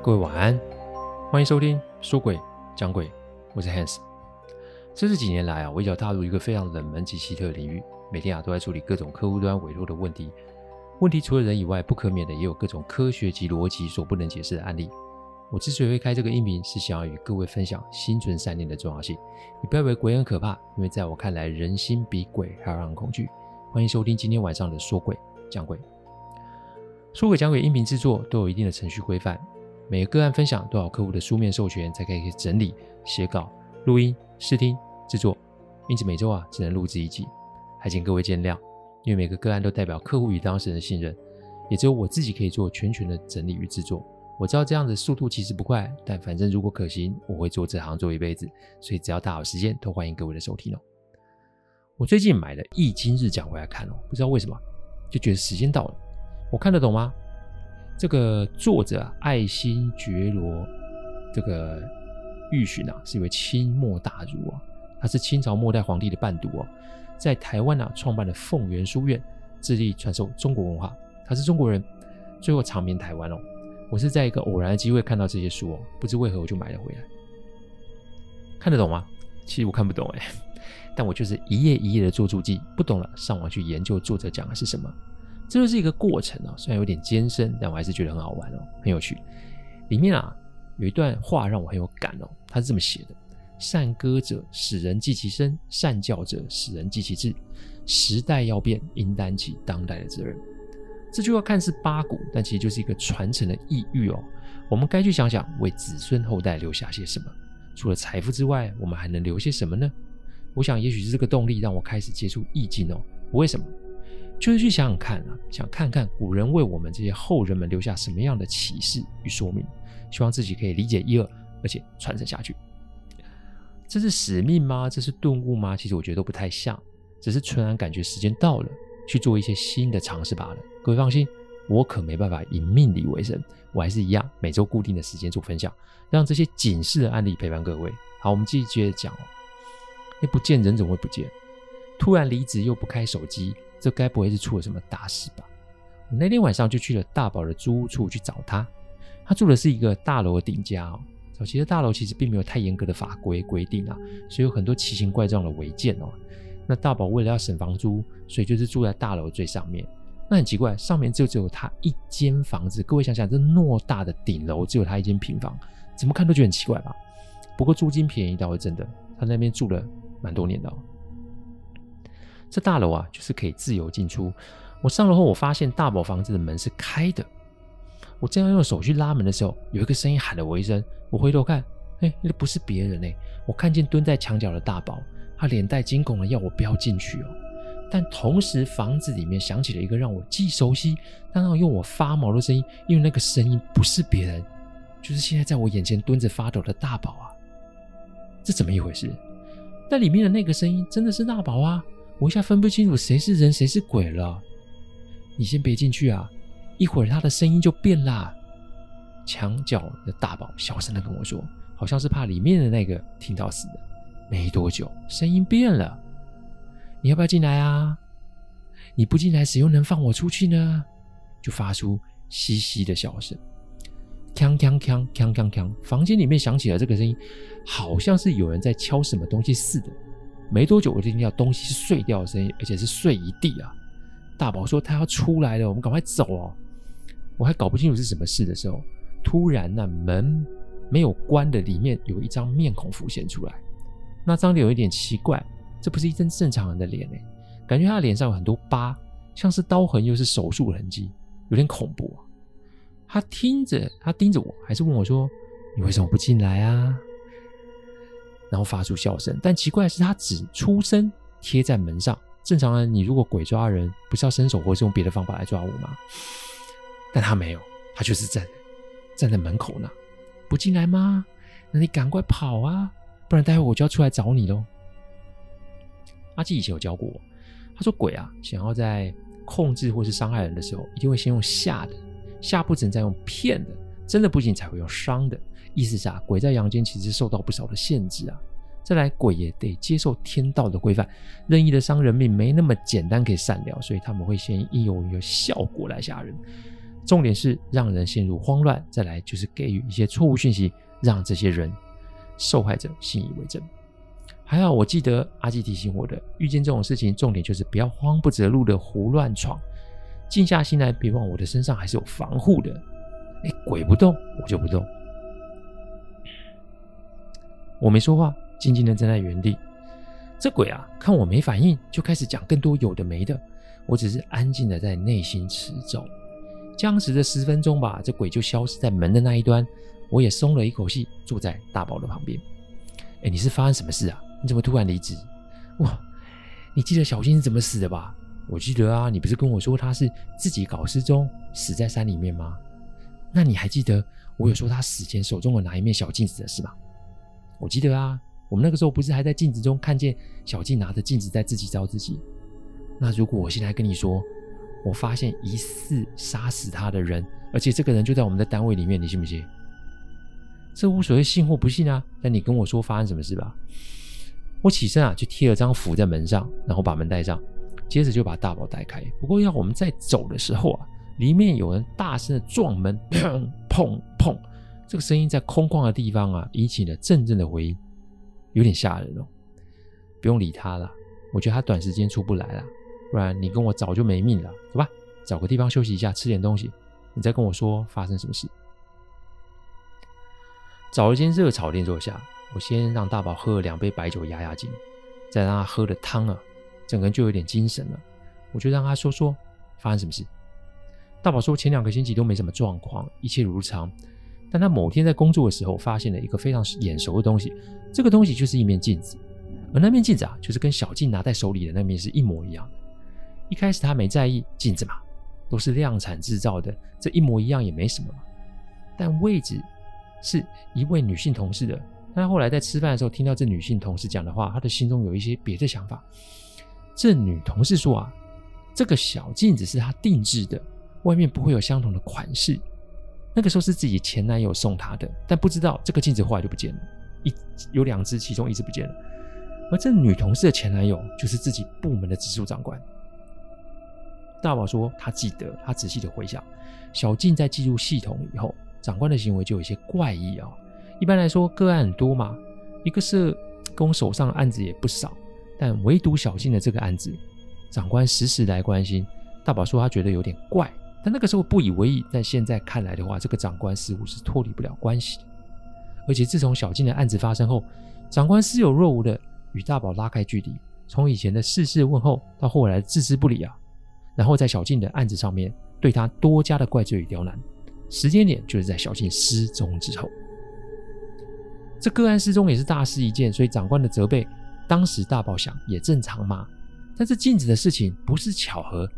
各位晚安，欢迎收听说鬼讲鬼，我是 Hans。这是几年来啊，我一脚踏入一个非常冷门及奇特的领域，每天啊都在处理各种客户端委托的问题。问题除了人以外，不可免的也有各种科学及逻辑所不能解释的案例。我之所以会开这个音频，是想要与各位分享心存善念的重要性。你不要以为鬼很可怕，因为在我看来，人心比鬼还要让人恐惧。欢迎收听今天晚上的说鬼讲鬼。说鬼讲鬼音频制作都有一定的程序规范，每个个案分享多少客户的书面授权才可以整理、写稿、录音、试听、制作，因此每周啊只能录制一集，还请各位见谅。因为每个个案都代表客户与当事人的信任，也只有我自己可以做全权的整理与制作。我知道这样的速度其实不快，但反正如果可行，我会做这行做一辈子。所以只要大好时间，都欢迎各位的收听哦。我最近买了《易经日讲》回来看哦，不知道为什么就觉得时间到了。我看得懂吗？这个作者，爱新觉罗这个玉寻啊，是一位清末大儒啊，他是清朝末代皇帝的伴读哦，在台湾啊创办了凤元书院，致力传授中国文化。他是中国人，最后长眠台湾哦。我是在一个偶然的机会看到这些书哦，不知为何我就买了回来。看得懂吗？其实我看不懂哎，但我就是一页一页的做注记，不懂了上网去研究作者讲的是什么。这就是一个过程啊，虽然有点艰深，但我还是觉得很好玩哦，很有趣。里面啊有一段话让我很有感哦，他是这么写的：善歌者使人记其声，善教者使人记其志。时代要变，应担起当代的责任。这句话看似八股，但其实就是一个传承的意喻哦。我们该去想想，为子孙后代留下些什么。除了财富之外，我们还能留些什么呢？我想，也许是这个动力让我开始接触易经哦。为什么？就是去想想看啊，想看看古人为我们这些后人们留下什么样的启示与说明，希望自己可以理解一二，而且传承下去。这是使命吗？这是顿悟吗？其实我觉得都不太像，只是纯然感觉时间到了。去做一些新的尝试罢了。各位放心，我可没办法以命理为生，我还是一样每周固定的时间做分享，让这些警示的案例陪伴各位。好，我们继续接着讲哦。那不见人怎么会不见？突然离职又不开手机，这该不会是出了什么大事吧？我那天晚上就去了大宝的租屋处去找他。他住的是一个大楼的顶家哦。早期的大楼其实并没有太严格的法规规定啊，所以有很多奇形怪状的违建哦。那大宝为了要省房租，所以就是住在大楼最上面。那很奇怪，上面就只有他一间房子。各位想想，这偌大的顶楼只有他一间平房，怎么看都觉得很奇怪吧？不过租金便宜倒是真的，他那边住了蛮多年的哦。这大楼啊，就是可以自由进出。我上楼后，我发现大宝房子的门是开的。我正要用手去拉门的时候，有一个声音喊了我一声。我回头看，哎，那不是别人哎，我看见蹲在墙角的大宝。他脸带惊恐的要我不要进去哦，但同时房子里面响起了一个让我既熟悉，但让我发毛的声音，因为那个声音不是别人，就是现在在我眼前蹲着发抖的大宝啊！这怎么一回事？那里面的那个声音真的是大宝啊！我一下分不清楚谁是人谁是鬼了。你先别进去啊，一会儿他的声音就变啦。墙角的大宝小声的跟我说，好像是怕里面的那个听到似的。没多久，声音变了。你要不要进来啊？你不进来，谁又能放我出去呢？就发出嘻嘻的笑声，锵锵锵锵锵锵。房间里面响起了这个声音，好像是有人在敲什么东西似的。没多久，我就听到东西是碎掉的声音，而且是碎一地啊！大宝说他要出来了，我们赶快走哦。我还搞不清楚是什么事的时候，突然那门没有关的里面有一张面孔浮现出来。那张脸有一点奇怪，这不是一张正常人的脸哎，感觉他的脸上有很多疤，像是刀痕又是手术痕迹，有点恐怖啊。他听着，他盯着我，还是问我说：“你为什么不进来啊？”然后发出笑声，但奇怪的是，他只出声贴在门上。正常人，你如果鬼抓人，不是要伸手或是用别的方法来抓我吗？但他没有，他就是站站在门口呢，不进来吗？那你赶快跑啊！不然待会我就要出来找你喽。阿基以前有教过我，他说鬼啊，想要在控制或是伤害人的时候，一定会先用吓的，吓不成再用骗的，真的不行才会用伤的。意思是啊，鬼在阳间其实受到不少的限制啊。再来，鬼也得接受天道的规范，任意的伤人命没那么简单可以善了，所以他们会先应用一个效果来吓人。重点是让人陷入慌乱，再来就是给予一些错误讯息，让这些人受害者信以为真。还好，我记得阿基提醒我的，遇见这种事情，重点就是不要慌不择路的胡乱闯，静下心来，别忘我的身上还是有防护的。哎，鬼不动，我就不动。我没说话，静静的站在原地。这鬼啊，看我没反应，就开始讲更多有的没的。我只是安静的在内心持咒。僵持了十分钟吧，这鬼就消失在门的那一端。我也松了一口气，坐在大宝的旁边。哎，你是发生什么事啊？你怎么突然离职？哇，你记得小静是怎么死的吧？我记得啊，你不是跟我说她是自己搞失踪，死在山里面吗？那你还记得我有说她死前手中有拿一面小镜子的事吗？我记得啊，我们那个时候不是还在镜子中看见小静拿着镜子在自己照自己？那如果我现在跟你说，我发现疑似杀死她的人，而且这个人就在我们的单位里面，你信不信？这无所谓信或不信啊，但你跟我说发生什么事吧。我起身啊，就贴了张符在门上，然后把门带上，接着就把大宝带开。不过要我们在走的时候啊，里面有人大声的撞门，砰 砰砰，这个声音在空旷的地方啊，引起了阵阵的回音，有点吓人哦。不用理他了，我觉得他短时间出不来了，不然你跟我早就没命了。走吧，找个地方休息一下，吃点东西，你再跟我说发生什么事。找了间热炒店坐下。我先让大宝喝了两杯白酒压压惊，再让他喝了汤啊，整个人就有点精神了。我就让他说说发生什么事。大宝说前两个星期都没什么状况，一切如常。但他某天在工作的时候发现了一个非常眼熟的东西，这个东西就是一面镜子，而那面镜子啊，就是跟小静拿在手里的那面是一模一样的。一开始他没在意，镜子嘛，都是量产制造的，这一模一样也没什么嘛。但位置是一位女性同事的。但后来在吃饭的时候，听到这女性同事讲的话，他的心中有一些别的想法。这女同事说啊，这个小镜子是她定制的，外面不会有相同的款式。那个时候是自己前男友送她的，但不知道这个镜子后来就不见了，一有两只，其中一只不见了。而这女同事的前男友就是自己部门的直属长官。大宝说他记得，他仔细的回想，小静在进入系统以后，长官的行为就有些怪异啊、哦。一般来说，个案很多嘛，一个社工手上的案子也不少，但唯独小静的这个案子，长官时时来关心。大宝说他觉得有点怪，但那个时候不以为意。但现在看来的话，这个长官似乎是脱离不了关系的。而且自从小静的案子发生后，长官似有若无的与大宝拉开距离，从以前的事事问候到后来置之不理啊，然后在小静的案子上面对他多加的怪罪与刁难。时间点就是在小静失踪之后。这个案失踪也是大事一件，所以长官的责备，当时大宝想也正常嘛。但是镜子的事情不是巧合，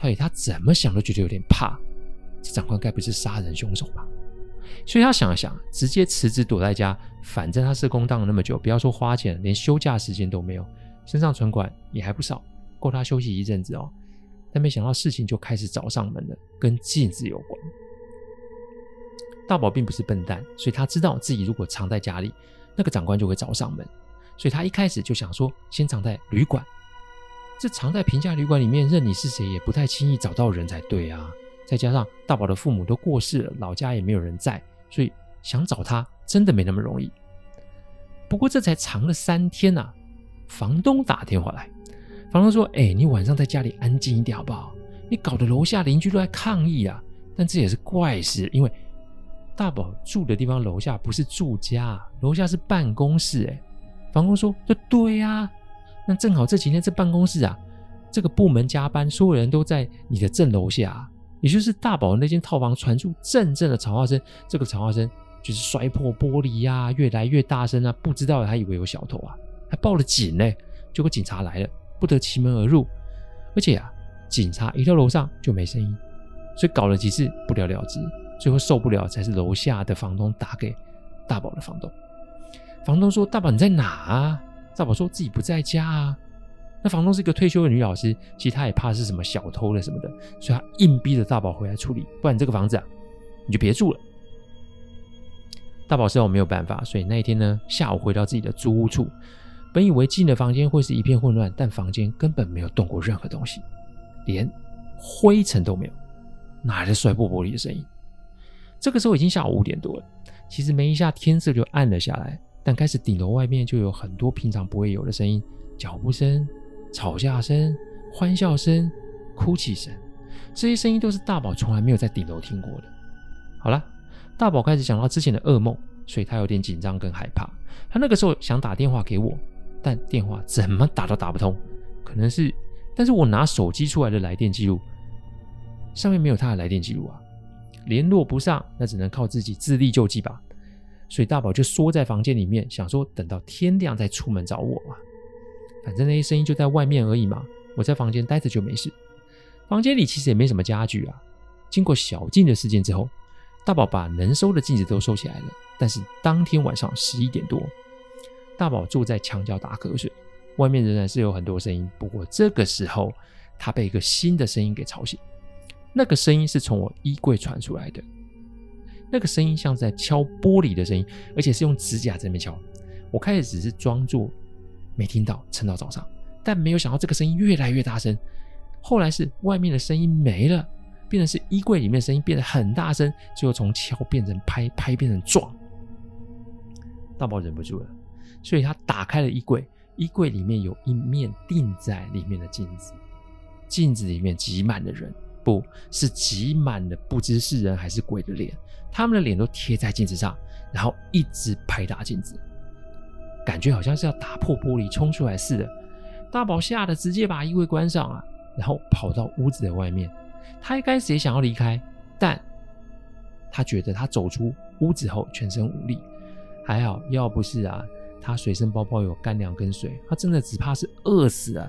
所以他怎么想都觉得有点怕。这长官该不是杀人凶手吧？所以他想了想，直接辞职躲在家。反正他社工当了那么久，不要说花钱，连休假时间都没有，身上存款也还不少，够他休息一阵子哦。但没想到事情就开始找上门了，跟镜子有关。大宝并不是笨蛋，所以他知道自己如果藏在家里，那个长官就会找上门，所以他一开始就想说，先藏在旅馆。这藏在平价旅馆里面，任你是谁也不太轻易找到人才对啊。再加上大宝的父母都过世了，老家也没有人在，所以想找他真的没那么容易。不过这才藏了三天呐，房东打电话来，房东说：“哎，你晚上在家里安静一点好不好？你搞得楼下邻居都在抗议啊。”但这也是怪事，因为。大宝住的地方楼下不是住家，楼下是办公室。哎，房东说：“这对呀，那正好这几天这办公室啊，这个部门加班，所有人都在你的正楼下，也就是大宝那间套房传出阵阵的吵话声。这个吵话声就是摔破玻璃呀，越来越大声啊！不知道的还以为有小偷啊，还报了警呢。结果警察来了，不得其门而入，而且啊，警察一到楼上就没声音，所以搞了几次不了了之。”最后受不了，才是楼下的房东打给大宝的房东。房东说：“大宝你在哪啊？”大宝说自己不在家啊。那房东是一个退休的女老师，其实她也怕是什么小偷了什么的，所以她硬逼着大宝回来处理，不然这个房子啊，你就别住了。大宝知道我没有办法，所以那一天呢，下午回到自己的租屋处，本以为进了房间会是一片混乱，但房间根本没有动过任何东西，连灰尘都没有。哪来的摔破玻璃的声音？这个时候已经下午五点多了，其实没一下天色就暗了下来，但开始顶楼外面就有很多平常不会有的声音：脚步声、吵架声、欢笑声、哭泣声。这些声音都是大宝从来没有在顶楼听过的。好了，大宝开始想到之前的噩梦，所以他有点紧张跟害怕。他那个时候想打电话给我，但电话怎么打都打不通，可能是……但是我拿手机出来的来电记录，上面没有他的来电记录啊，联络不上，那只能靠自己自力救济吧。所以大宝就缩在房间里面，想说等到天亮再出门找我嘛。反正那些声音就在外面而已嘛，我在房间待着就没事。房间里其实也没什么家具啊。经过小静的事件之后，大宝把能收的镜子都收起来了。但是当天晚上十一点多，大宝坐在墙角打瞌睡，外面仍然是有很多声音。不过这个时候，他被一个新的声音给吵醒。那个声音是从我衣柜传出来的，那个声音像在敲玻璃的声音，而且是用指甲在那边敲。我开始只是装作没听到，撑到早上，但没有想到这个声音越来越大声。后来是外面的声音没了，变成是衣柜里面的声音变得很大声，最后从敲变成拍，拍变成撞。大宝忍不住了，所以他打开了衣柜，衣柜里面有一面钉在里面的镜子，镜子里面挤满了人，不是挤满了不知是人还是鬼的脸，他们的脸都贴在镜子上，然后一直拍打镜子，感觉好像是要打破玻璃冲出来似的。大宝吓得直接把衣柜关上啊！然后跑到屋子的外面，他一开始也想要离开，但他觉得他走出屋子后全身无力。还好，要不是啊，他随身包包有干粮跟水，他真的只怕是饿死了。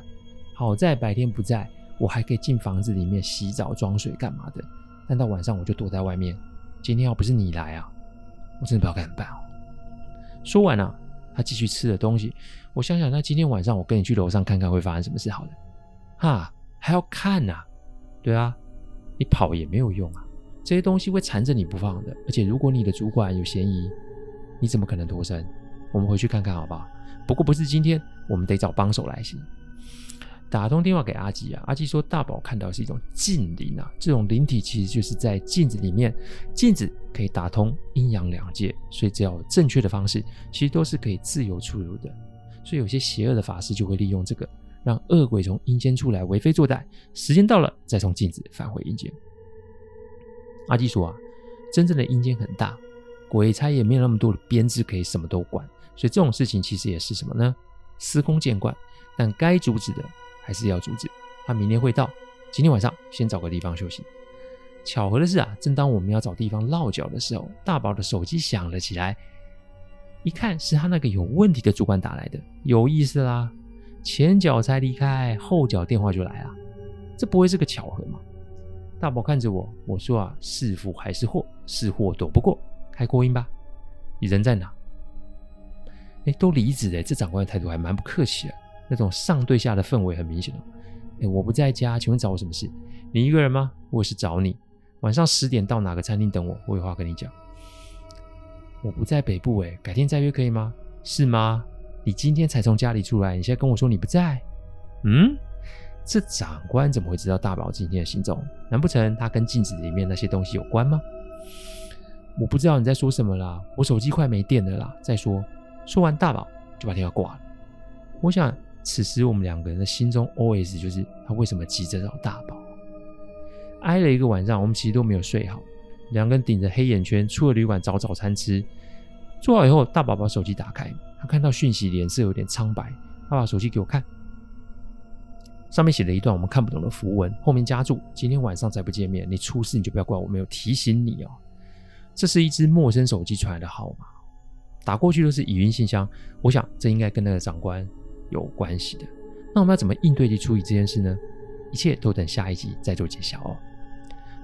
好在白天不在，我还可以进房子里面洗澡、装水干嘛的。但到晚上我就躲在外面。今天要不是你来啊，我真的不知道该怎么办哦。说完了啊，他继续吃着东西。我想想，那今天晚上我跟你去楼上看看会发生什么事好了。哈。还要看呐、啊，对啊，你跑也没有用啊，这些东西会缠着你不放的。而且如果你的主管有嫌疑，你怎么可能脱身？我们回去看看好不好？不过不是今天，我们得找帮手来行。打通电话给阿基啊，阿基说大宝看到是一种镜灵啊，这种灵体其实就是在镜子里面，镜子可以打通阴阳两界，所以只要正确的方式，其实都是可以自由出入的。所以有些邪恶的法师就会利用这个。让恶鬼从阴间出来为非作歹，时间到了再从镜子返回阴间。阿基说啊，真正的阴间很大，鬼差也没有那么多的编制可以什么都管，所以这种事情其实也是什么呢？司空见惯，但该阻止的还是要阻止。他明天会到，今天晚上先找个地方休息。巧合的是啊，正当我们要找地方落脚的时候，大宝的手机响了起来，一看是他那个有问题的主管打来的，有意思啦。前脚才离开，后脚电话就来了，这不会是个巧合吗？大宝看着我，我说啊，是福还是祸？是祸躲不过，开扩音吧。你人在哪？哎，都离职了，这长官的态度还蛮不客气的，那种上对下的氛围很明显哦。哎，我不在家，请问找我什么事？你一个人吗？我是找你。晚上十点到哪个餐厅等我，我有话跟你讲。我不在北部，哎，改天再约可以吗？是吗？你今天才从家里出来，你现在跟我说你不在？嗯，这长官怎么会知道大宝今天的行踪？难不成他跟镜子里面那些东西有关吗？我不知道你在说什么啦，我手机快没电了啦。再说，说完大宝就把电话挂了。我想，此时我们两个人的心中 OS 就是：他为什么急着找大宝？挨了一个晚上，我们其实都没有睡好，两个人顶着黑眼圈出了旅馆找早餐吃。做好以后，大宝把手机打开。他看到讯息，脸色有点苍白。他把手机给我看，上面写了一段我们看不懂的符文，后面加注：“今天晚上再不见面，你出事你就不要怪我没有提醒你哦。”这是一只陌生手机传来的号码，打过去都是语音信箱。我想这应该跟那个长官有关系的。那我们要怎么应对及处理这件事呢？一切都等下一集再做揭晓哦。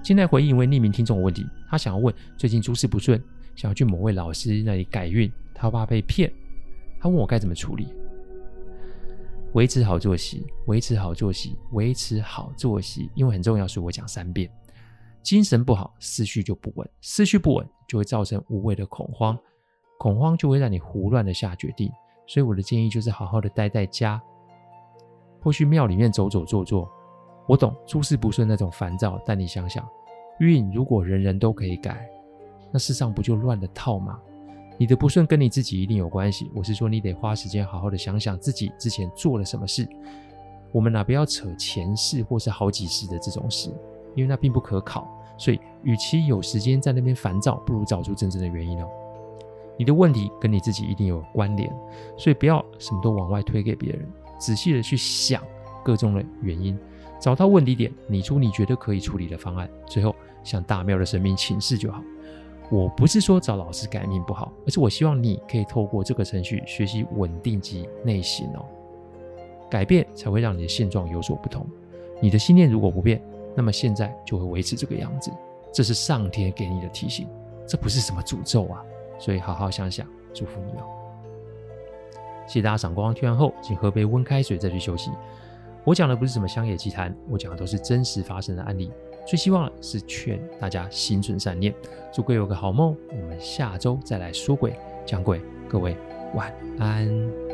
现在回应一位匿名听众的问题，他想要问：最近诸事不顺，想要去某位老师那里改运，他怕被骗。他问我该怎么处理？维持好作息，维持好作息，维持好作息，因为很重要，所以我讲三遍。精神不好，思绪就不稳，思绪不稳就会造成无谓的恐慌，恐慌就会让你胡乱的下决定。所以我的建议就是好好的待在家，或去庙里面走走坐坐。我懂诸事不顺那种烦躁，但你想想，运如果人人都可以改，那世上不就乱了套吗？你的不顺跟你自己一定有关系。我是说，你得花时间好好的想想自己之前做了什么事。我们哪不要扯前世或是好几世的这种事，因为那并不可考。所以，与其有时间在那边烦躁，不如找出真正的原因哦。你的问题跟你自己一定有关联，所以不要什么都往外推给别人，仔细的去想各种的原因，找到问题点，拟出你觉得可以处理的方案，最后向大庙的神明请示就好。我不是说找老师改命不好，而是我希望你可以透过这个程序学习稳定及内省哦，改变才会让你的现状有所不同。你的信念如果不变，那么现在就会维持这个样子，这是上天给你的提醒，这不是什么诅咒啊。所以好好想想，祝福你哦！谢谢大家赏光，听完后请喝杯温开水再去休息。我讲的不是什么乡野奇谈，我讲的都是真实发生的案例。最希望的是劝大家心存善念，祝各位有个好梦。我们下周再来说鬼讲鬼，各位晚安。